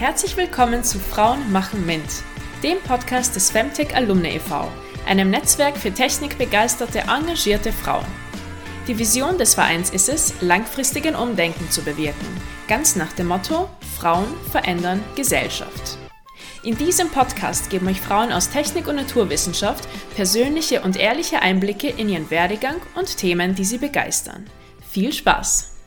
Herzlich willkommen zu Frauen machen Mint, dem Podcast des Femtech Alumni e.V., einem Netzwerk für technikbegeisterte, engagierte Frauen. Die Vision des Vereins ist es, langfristigen Umdenken zu bewirken, ganz nach dem Motto Frauen verändern Gesellschaft. In diesem Podcast geben euch Frauen aus Technik und Naturwissenschaft persönliche und ehrliche Einblicke in ihren Werdegang und Themen, die sie begeistern. Viel Spaß!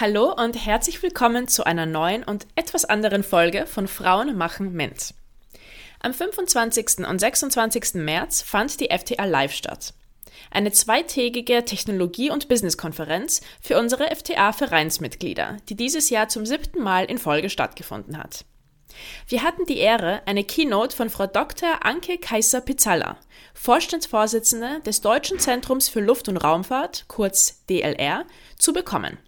Hallo und herzlich willkommen zu einer neuen und etwas anderen Folge von Frauen machen Mint. Am 25. und 26. März fand die FTA Live statt. Eine zweitägige Technologie- und Business-Konferenz für unsere FTA-Vereinsmitglieder, die dieses Jahr zum siebten Mal in Folge stattgefunden hat. Wir hatten die Ehre, eine Keynote von Frau Dr. Anke Kaiser-Pizzalla, Vorstandsvorsitzende des Deutschen Zentrums für Luft- und Raumfahrt, kurz DLR, zu bekommen.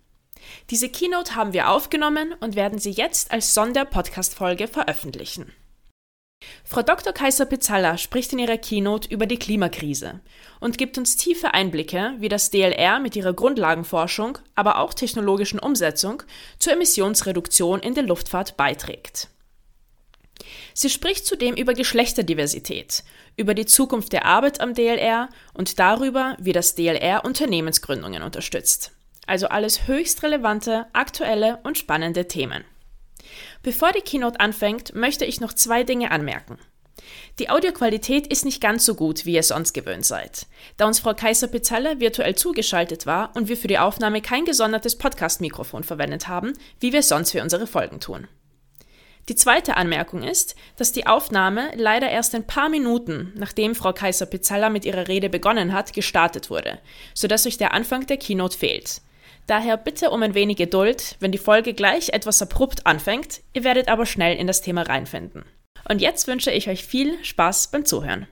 Diese Keynote haben wir aufgenommen und werden sie jetzt als Sonder-Podcast-Folge veröffentlichen. Frau Dr. Kaiser Pizzalla spricht in ihrer Keynote über die Klimakrise und gibt uns tiefe Einblicke, wie das DLR mit ihrer Grundlagenforschung, aber auch technologischen Umsetzung zur Emissionsreduktion in der Luftfahrt beiträgt. Sie spricht zudem über Geschlechterdiversität, über die Zukunft der Arbeit am DLR und darüber, wie das DLR Unternehmensgründungen unterstützt. Also alles höchst relevante, aktuelle und spannende Themen. Bevor die Keynote anfängt, möchte ich noch zwei Dinge anmerken. Die Audioqualität ist nicht ganz so gut, wie ihr sonst gewöhnt seid, da uns Frau Kaiser-Pizzalla virtuell zugeschaltet war und wir für die Aufnahme kein gesondertes Podcast-Mikrofon verwendet haben, wie wir sonst für unsere Folgen tun. Die zweite Anmerkung ist, dass die Aufnahme leider erst ein paar Minuten, nachdem Frau Kaiser-Pizzalla mit ihrer Rede begonnen hat, gestartet wurde, sodass euch der Anfang der Keynote fehlt. Daher bitte um ein wenig Geduld, wenn die Folge gleich etwas abrupt anfängt, ihr werdet aber schnell in das Thema reinfinden. Und jetzt wünsche ich euch viel Spaß beim Zuhören.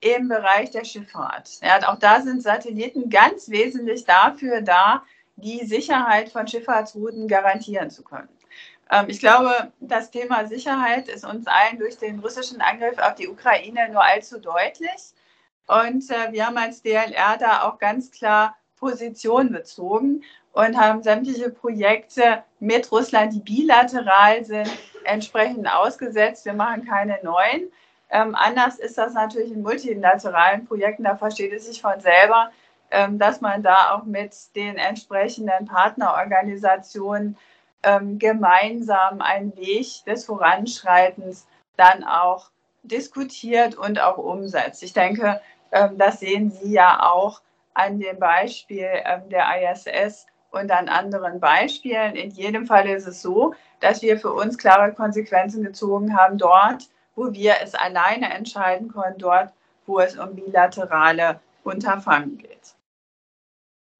Im Bereich der Schifffahrt. Ja, auch da sind Satelliten ganz wesentlich dafür da, die Sicherheit von Schifffahrtsrouten garantieren zu können. Ähm, ich glaube, das Thema Sicherheit ist uns allen durch den russischen Angriff auf die Ukraine nur allzu deutlich. Und äh, wir haben als DLR da auch ganz klar Position bezogen und haben sämtliche Projekte mit Russland, die bilateral sind, entsprechend ausgesetzt. Wir machen keine neuen. Ähm, anders ist das natürlich in multilateralen Projekten, da versteht es sich von selber, ähm, dass man da auch mit den entsprechenden Partnerorganisationen ähm, gemeinsam einen Weg des Voranschreitens dann auch diskutiert und auch umsetzt. Ich denke, ähm, das sehen Sie ja auch an dem Beispiel ähm, der ISS und an anderen Beispielen. In jedem Fall ist es so, dass wir für uns klare Konsequenzen gezogen haben, dort, wo wir es alleine entscheiden können, dort, wo es um bilaterale Unterfangen geht.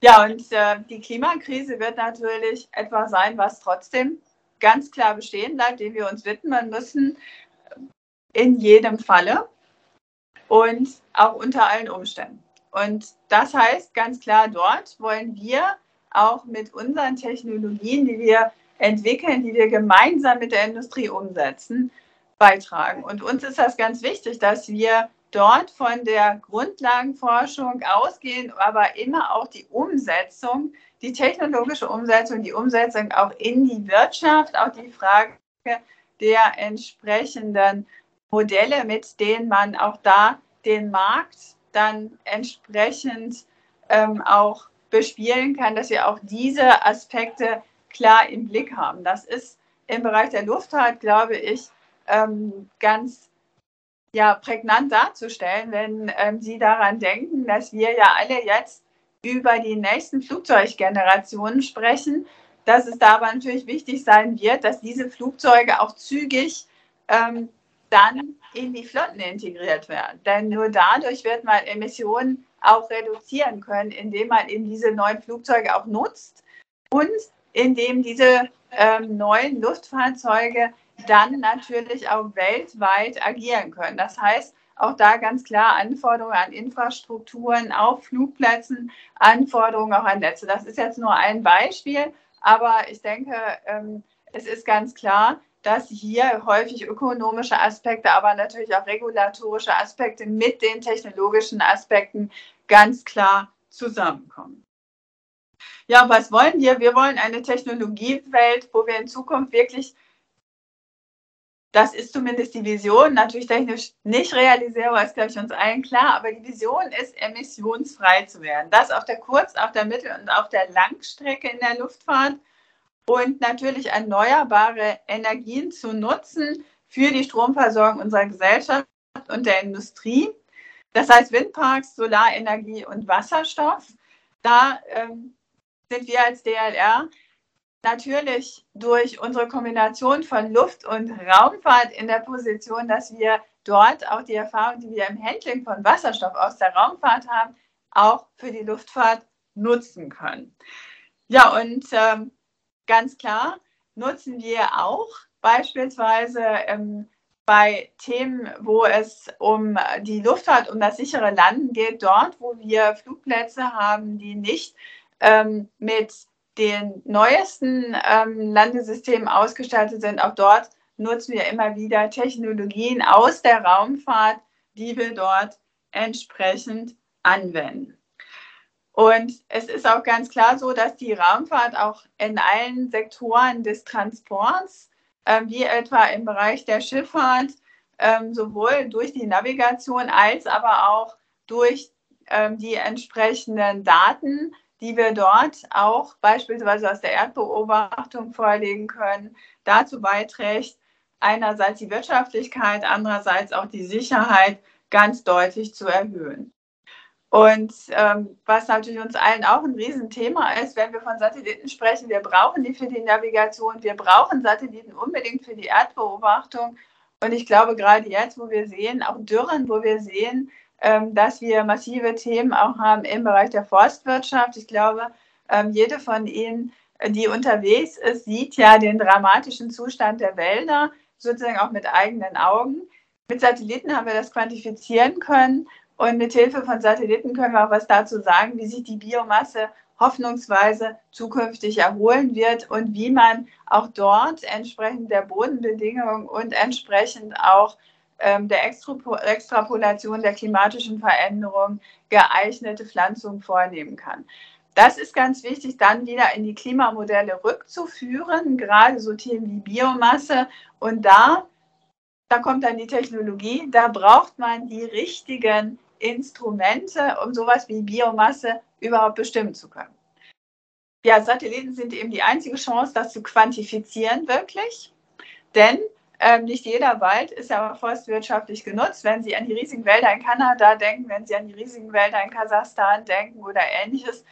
Ja, und äh, die Klimakrise wird natürlich etwas sein, was trotzdem ganz klar bestehen bleibt, dem wir uns widmen müssen, in jedem Falle und auch unter allen Umständen. Und das heißt ganz klar, dort wollen wir auch mit unseren Technologien, die wir entwickeln, die wir gemeinsam mit der Industrie umsetzen, beitragen. Und uns ist das ganz wichtig, dass wir dort von der Grundlagenforschung ausgehen, aber immer auch die Umsetzung, die technologische Umsetzung, die Umsetzung auch in die Wirtschaft, auch die Frage der entsprechenden Modelle, mit denen man auch da den Markt dann entsprechend ähm, auch bespielen kann, dass wir auch diese Aspekte klar im Blick haben. Das ist im Bereich der Luftfahrt, glaube ich, ähm, ganz ja, prägnant darzustellen, wenn ähm, Sie daran denken, dass wir ja alle jetzt über die nächsten Flugzeuggenerationen sprechen, dass es da aber natürlich wichtig sein wird, dass diese Flugzeuge auch zügig ähm, dann in die Flotten integriert werden. Denn nur dadurch wird man Emissionen auch reduzieren können, indem man eben diese neuen Flugzeuge auch nutzt und indem diese ähm, neuen Luftfahrzeuge dann natürlich auch weltweit agieren können. Das heißt, auch da ganz klar Anforderungen an Infrastrukturen auf Flugplätzen, Anforderungen auch an Netze. Das ist jetzt nur ein Beispiel, aber ich denke, ähm, es ist ganz klar, dass hier häufig ökonomische Aspekte, aber natürlich auch regulatorische Aspekte mit den technologischen Aspekten ganz klar zusammenkommen. Ja, was wollen wir? Wir wollen eine Technologiewelt, wo wir in Zukunft wirklich das ist zumindest die Vision, natürlich technisch nicht realisierbar, ist, glaube ich, uns allen klar, aber die Vision ist, emissionsfrei zu werden. Das auf der Kurz-, auf der Mittel- und auf der Langstrecke in der Luftfahrt und natürlich erneuerbare Energien zu nutzen für die Stromversorgung unserer Gesellschaft und der Industrie. Das heißt Windparks, Solarenergie und Wasserstoff. Da ähm, sind wir als DLR natürlich durch unsere Kombination von Luft- und Raumfahrt in der Position, dass wir dort auch die Erfahrung, die wir im Handling von Wasserstoff aus der Raumfahrt haben, auch für die Luftfahrt nutzen können. Ja, und ähm, ganz klar nutzen wir auch beispielsweise ähm, bei Themen, wo es um die Luftfahrt, um das sichere Landen geht, dort, wo wir Flugplätze haben, die nicht ähm, mit den neuesten ähm, Landesystemen ausgestattet sind, auch dort nutzen wir immer wieder Technologien aus der Raumfahrt, die wir dort entsprechend anwenden. Und es ist auch ganz klar so, dass die Raumfahrt auch in allen Sektoren des Transports, äh, wie etwa im Bereich der Schifffahrt, äh, sowohl durch die Navigation als aber auch durch äh, die entsprechenden Daten die wir dort auch beispielsweise aus der Erdbeobachtung vorlegen können, dazu beiträgt, einerseits die Wirtschaftlichkeit, andererseits auch die Sicherheit ganz deutlich zu erhöhen. Und ähm, was natürlich uns allen auch ein Riesenthema ist, wenn wir von Satelliten sprechen, wir brauchen die für die Navigation, wir brauchen Satelliten unbedingt für die Erdbeobachtung. Und ich glaube, gerade jetzt, wo wir sehen, auch Dürren, wo wir sehen, ähm, dass wir massive Themen auch haben im Bereich der Forstwirtschaft. Ich glaube, ähm, jede von Ihnen, die unterwegs ist, sieht ja den dramatischen Zustand der Wälder, sozusagen auch mit eigenen Augen. Mit Satelliten haben wir das quantifizieren können und mit Hilfe von Satelliten können wir auch was dazu sagen, wie sich die Biomasse hoffnungsweise zukünftig erholen wird und wie man auch dort entsprechend der Bodenbedingungen und entsprechend auch ähm, der Extrapolation der klimatischen Veränderung geeignete Pflanzung vornehmen kann. Das ist ganz wichtig, dann wieder in die Klimamodelle rückzuführen, gerade so Themen wie Biomasse. Und da, da kommt dann die Technologie, da braucht man die richtigen Instrumente, um sowas wie Biomasse überhaupt bestimmen zu können. Ja, Satelliten sind eben die einzige Chance, das zu quantifizieren wirklich. Denn ähm, nicht jeder Wald ist aber forstwirtschaftlich genutzt. Wenn Sie an die riesigen Wälder in Kanada denken, wenn Sie an die riesigen Wälder in Kasachstan denken oder ähnliches,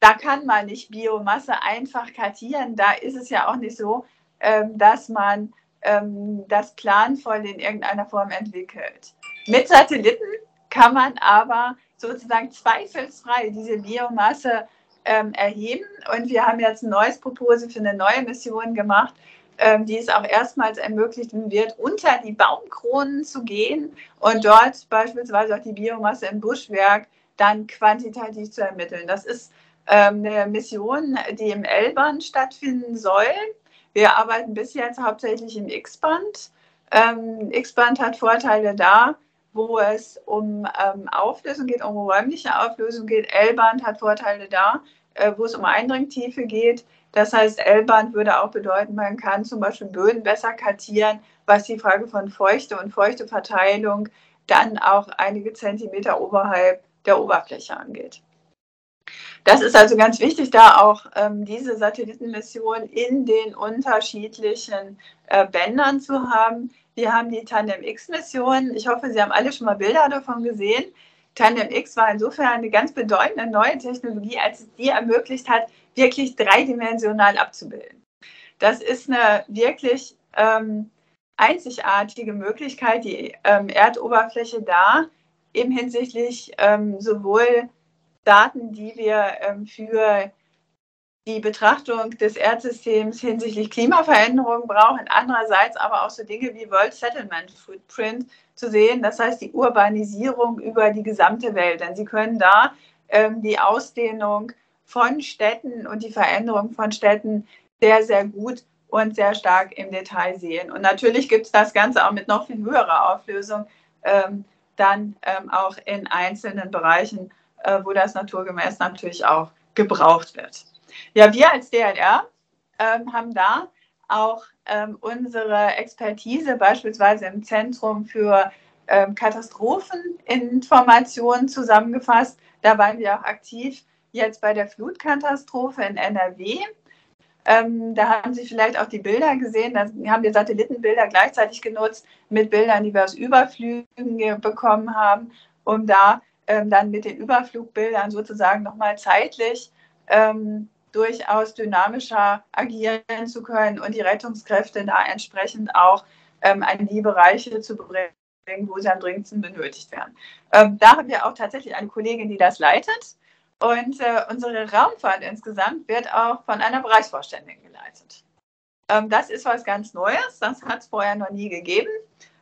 da kann man nicht Biomasse einfach kartieren. Da ist es ja auch nicht so, ähm, dass man ähm, das planvoll in irgendeiner Form entwickelt. Mit Satelliten kann man aber sozusagen zweifelsfrei diese Biomasse ähm, erheben. Und wir haben jetzt ein neues Proposal für eine neue Mission gemacht, ähm, die es auch erstmals ermöglichen wird, unter die Baumkronen zu gehen und dort beispielsweise auch die Biomasse im Buschwerk dann quantitativ zu ermitteln. Das ist ähm, eine Mission, die im L-Band stattfinden soll. Wir arbeiten bis jetzt hauptsächlich im X-Band. Ähm, X-Band hat Vorteile da, wo es um ähm, Auflösung geht, um räumliche Auflösung geht. L-Band hat Vorteile da, äh, wo es um Eindringtiefe geht. Das heißt, L-Band würde auch bedeuten, man kann zum Beispiel Böden besser kartieren, was die Frage von Feuchte und Feuchteverteilung dann auch einige Zentimeter oberhalb der Oberfläche angeht. Das ist also ganz wichtig, da auch ähm, diese Satellitenmission in den unterschiedlichen äh, Bändern zu haben. Wir haben die Tandem X-Mission. Ich hoffe, Sie haben alle schon mal Bilder davon gesehen. Tandem X war insofern eine ganz bedeutende neue Technologie, als es die ermöglicht hat, wirklich dreidimensional abzubilden. Das ist eine wirklich ähm, einzigartige Möglichkeit, die ähm, Erdoberfläche da eben hinsichtlich ähm, sowohl Daten, die wir ähm, für die Betrachtung des Erdsystems hinsichtlich Klimaveränderung brauchen, andererseits aber auch so Dinge wie World Settlement Footprint zu sehen, das heißt die Urbanisierung über die gesamte Welt. Denn Sie können da ähm, die Ausdehnung von Städten und die Veränderung von Städten sehr, sehr gut und sehr stark im Detail sehen. Und natürlich gibt es das Ganze auch mit noch viel höherer Auflösung ähm, dann ähm, auch in einzelnen Bereichen, äh, wo das naturgemäß natürlich auch gebraucht wird. Ja, wir als DLR ähm, haben da auch ähm, unsere Expertise beispielsweise im Zentrum für ähm, Katastropheninformationen zusammengefasst. Da waren wir auch aktiv jetzt bei der Flutkatastrophe in NRW. Ähm, da haben Sie vielleicht auch die Bilder gesehen. Da haben wir Satellitenbilder gleichzeitig genutzt mit Bildern, die wir aus Überflügen bekommen haben, um da ähm, dann mit den Überflugbildern sozusagen nochmal zeitlich ähm, durchaus dynamischer agieren zu können und die Rettungskräfte da entsprechend auch ähm, an die Bereiche zu bringen, wo sie am dringendsten benötigt werden. Ähm, da haben wir auch tatsächlich eine Kollegin, die das leitet. Und äh, unsere Raumfahrt insgesamt wird auch von einer Bereichsvorständin geleitet. Ähm, das ist was ganz Neues, das hat es vorher noch nie gegeben.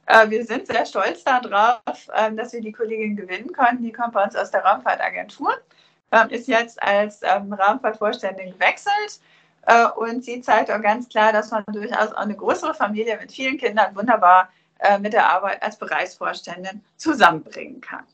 Äh, wir sind sehr stolz darauf, äh, dass wir die Kollegin gewinnen konnten. Die kommt bei uns aus der Raumfahrtagentur, ist jetzt als ähm, Raumfahrtvorständin gewechselt. Äh, und sie zeigt auch ganz klar, dass man durchaus auch eine größere Familie mit vielen Kindern wunderbar äh, mit der Arbeit als Bereichsvorständin zusammenbringen kann.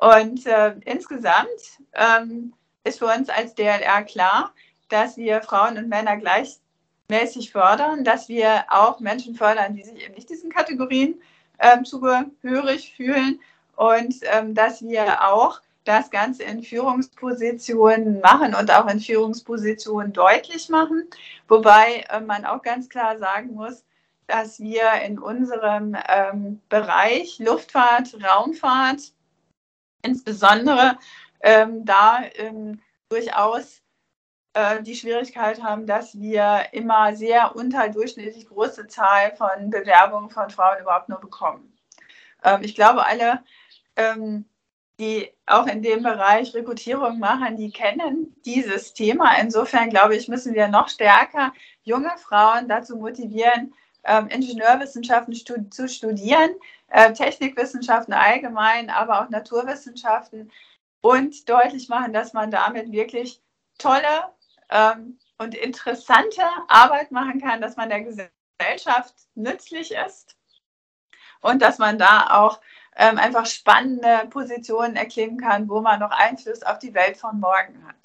Und äh, insgesamt ähm, ist für uns als DLR klar, dass wir Frauen und Männer gleichmäßig fördern, dass wir auch Menschen fördern, die sich eben nicht diesen Kategorien ähm, zugehörig fühlen und ähm, dass wir auch das Ganze in Führungspositionen machen und auch in Führungspositionen deutlich machen. Wobei äh, man auch ganz klar sagen muss, dass wir in unserem ähm, Bereich Luftfahrt, Raumfahrt, insbesondere ähm, da ähm, durchaus äh, die Schwierigkeit haben, dass wir immer sehr unterdurchschnittlich große Zahl von Bewerbungen von Frauen überhaupt nur bekommen. Ähm, ich glaube, alle, ähm, die auch in dem Bereich Rekrutierung machen, die kennen dieses Thema. Insofern glaube ich, müssen wir noch stärker junge Frauen dazu motivieren, ähm, Ingenieurwissenschaften stud zu studieren, äh, Technikwissenschaften allgemein, aber auch Naturwissenschaften und deutlich machen, dass man damit wirklich tolle ähm, und interessante Arbeit machen kann, dass man der Gesellschaft nützlich ist und dass man da auch ähm, einfach spannende Positionen erklimmen kann, wo man noch Einfluss auf die Welt von morgen hat.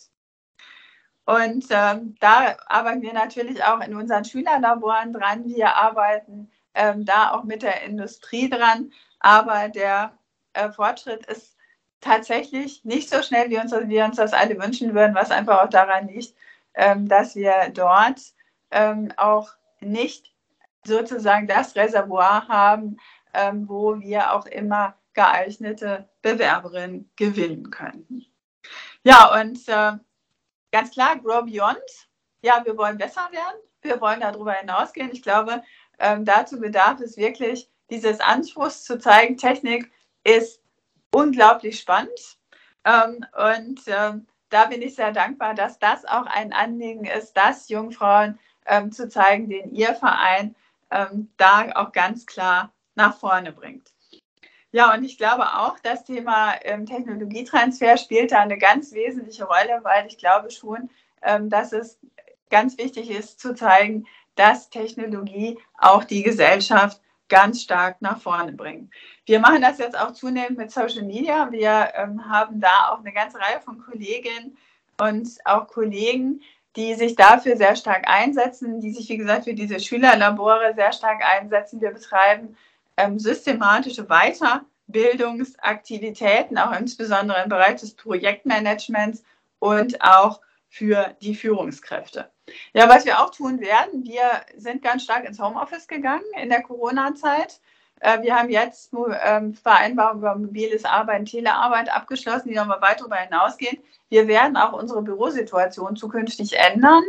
Und ähm, da arbeiten wir natürlich auch in unseren Schülerlaboren dran. Wir arbeiten ähm, da auch mit der Industrie dran. Aber der äh, Fortschritt ist tatsächlich nicht so schnell, wie uns, wir uns das alle wünschen würden, was einfach auch daran liegt, ähm, dass wir dort ähm, auch nicht sozusagen das Reservoir haben, ähm, wo wir auch immer geeignete Bewerberinnen gewinnen können. Ja, und äh, ganz klar, Grow Beyond. Ja, wir wollen besser werden. Wir wollen darüber hinausgehen. Ich glaube, ähm, dazu bedarf es wirklich dieses Anspruchs zu zeigen, Technik ist unglaublich spannend. Ähm, und ähm, da bin ich sehr dankbar, dass das auch ein Anliegen ist, das Jungfrauen ähm, zu zeigen, den Ihr Verein ähm, da auch ganz klar nach vorne bringt. Ja, und ich glaube auch, das Thema ähm, Technologietransfer spielt da eine ganz wesentliche Rolle, weil ich glaube schon, ähm, dass es ganz wichtig ist zu zeigen, dass Technologie auch die Gesellschaft ganz stark nach vorne bringt. Wir machen das jetzt auch zunehmend mit Social Media. Wir ähm, haben da auch eine ganze Reihe von Kolleginnen und auch Kollegen, die sich dafür sehr stark einsetzen, die sich, wie gesagt, für diese Schülerlabore sehr stark einsetzen. Wir betreiben ähm, systematische Weiterbildungsaktivitäten, auch insbesondere im Bereich des Projektmanagements und auch für die Führungskräfte. Ja, was wir auch tun werden, wir sind ganz stark ins Homeoffice gegangen in der Corona-Zeit. Äh, wir haben jetzt ähm, Vereinbarungen über mobiles Arbeiten, Telearbeit abgeschlossen, die nochmal weit darüber hinausgehen. Wir werden auch unsere Bürosituation zukünftig ändern.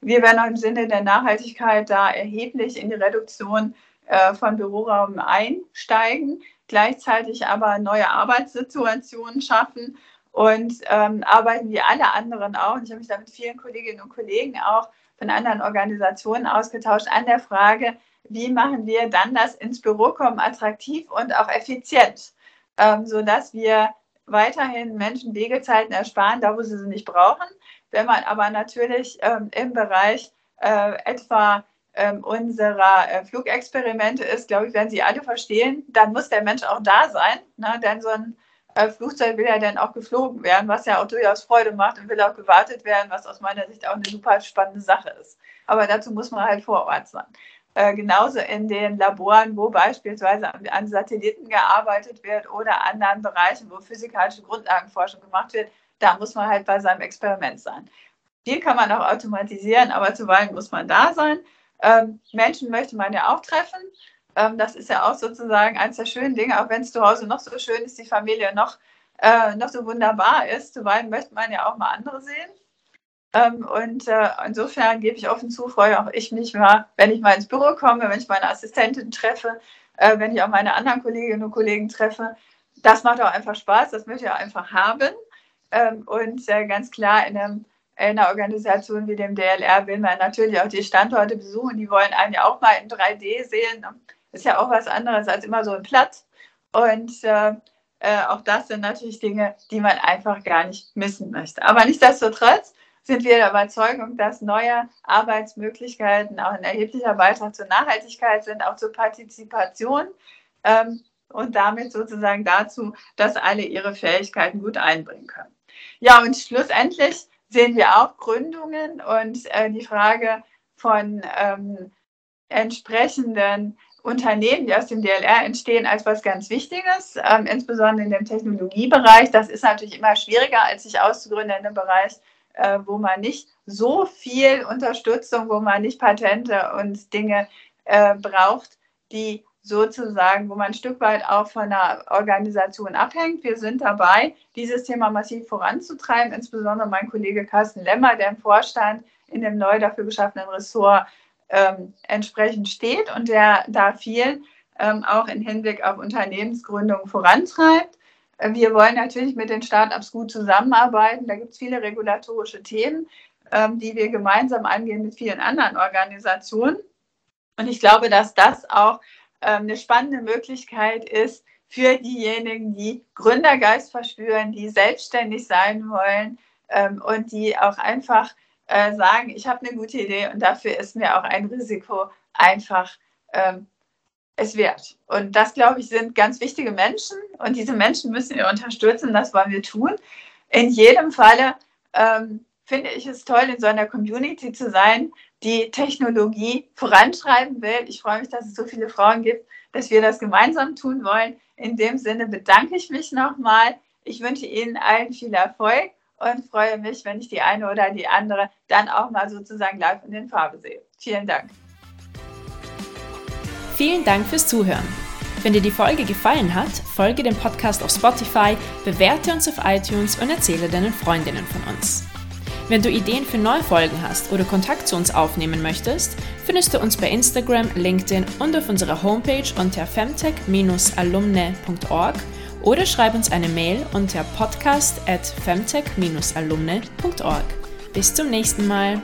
Wir werden auch im Sinne der Nachhaltigkeit da erheblich in die Reduktion äh, von Büroraum einsteigen, gleichzeitig aber neue Arbeitssituationen schaffen und ähm, arbeiten wie alle anderen auch. Und ich habe mich da mit vielen Kolleginnen und Kollegen auch von anderen Organisationen ausgetauscht an der Frage, wie machen wir dann das ins Büro kommen attraktiv und auch effizient, ähm, sodass wir weiterhin Menschen Wegezeiten ersparen, da wo sie sie nicht brauchen. Wenn man aber natürlich ähm, im Bereich äh, etwa ähm, unserer äh, Flugexperimente ist, glaube ich, werden Sie alle verstehen, dann muss der Mensch auch da sein. Ne? Denn so ein äh, Flugzeug will ja dann auch geflogen werden, was ja auch durchaus Freude macht und will auch gewartet werden, was aus meiner Sicht auch eine super spannende Sache ist. Aber dazu muss man halt vor Ort sein. Äh, genauso in den Laboren, wo beispielsweise an, an Satelliten gearbeitet wird oder anderen Bereichen, wo physikalische Grundlagenforschung gemacht wird, da muss man halt bei seinem Experiment sein. Viel kann man auch automatisieren, aber zuweilen muss man da sein. Ähm, Menschen möchte man ja auch treffen. Ähm, das ist ja auch sozusagen eines der schönen Dinge, auch wenn es zu Hause noch so schön ist, die Familie noch, äh, noch so wunderbar ist. Zuweilen möchte man ja auch mal andere sehen. Ähm, und äh, insofern gebe ich offen zu, freue auch ich mich mal, wenn ich mal ins Büro komme, wenn ich meine Assistentin treffe, äh, wenn ich auch meine anderen Kolleginnen und Kollegen treffe. Das macht auch einfach Spaß, das möchte ich auch einfach haben. Ähm, und äh, ganz klar, in, einem, in, einer Organisation wie dem DLR will man natürlich auch die Standorte besuchen. Die wollen einen ja auch mal in 3D sehen. Ist ja auch was anderes als immer so ein Platz. Und äh, äh, auch das sind natürlich Dinge, die man einfach gar nicht missen möchte. Aber nichtsdestotrotz sind wir der Überzeugung, dass neue Arbeitsmöglichkeiten auch ein erheblicher Beitrag zur Nachhaltigkeit sind, auch zur Partizipation ähm, und damit sozusagen dazu, dass alle ihre Fähigkeiten gut einbringen können. Ja, und schlussendlich sehen wir auch Gründungen und äh, die Frage von ähm, entsprechenden Unternehmen, die aus dem DLR entstehen, als was ganz Wichtiges, ähm, insbesondere in dem Technologiebereich. Das ist natürlich immer schwieriger, als sich auszugründen in einem Bereich, äh, wo man nicht so viel Unterstützung, wo man nicht Patente und Dinge äh, braucht, die sozusagen, wo man ein Stück weit auch von der Organisation abhängt. Wir sind dabei, dieses Thema massiv voranzutreiben, insbesondere mein Kollege Carsten Lemmer, der im Vorstand in dem neu dafür geschaffenen Ressort ähm, entsprechend steht und der da viel ähm, auch im Hinblick auf Unternehmensgründung vorantreibt. Wir wollen natürlich mit den Startups gut zusammenarbeiten. Da gibt es viele regulatorische Themen, ähm, die wir gemeinsam angehen mit vielen anderen Organisationen. Und ich glaube, dass das auch eine spannende Möglichkeit ist für diejenigen, die Gründergeist verspüren, die selbstständig sein wollen ähm, und die auch einfach äh, sagen, ich habe eine gute Idee und dafür ist mir auch ein Risiko einfach es wert. Und das, glaube ich, sind ganz wichtige Menschen und diese Menschen müssen wir unterstützen, das wollen wir tun. In jedem Falle ähm, finde ich es toll, in so einer Community zu sein, die Technologie vorantreiben will. Ich freue mich, dass es so viele Frauen gibt, dass wir das gemeinsam tun wollen. In dem Sinne bedanke ich mich nochmal. Ich wünsche Ihnen allen viel Erfolg und freue mich, wenn ich die eine oder die andere dann auch mal sozusagen live in den Farbe sehe. Vielen Dank. Vielen Dank fürs Zuhören. Wenn dir die Folge gefallen hat, folge dem Podcast auf Spotify, bewerte uns auf iTunes und erzähle deinen Freundinnen von uns. Wenn du Ideen für neue Folgen hast oder Kontakt zu uns aufnehmen möchtest, findest du uns bei Instagram, LinkedIn und auf unserer Homepage unter femtech-alumne.org oder schreib uns eine Mail unter podcast at femtech-alumne.org. Bis zum nächsten Mal.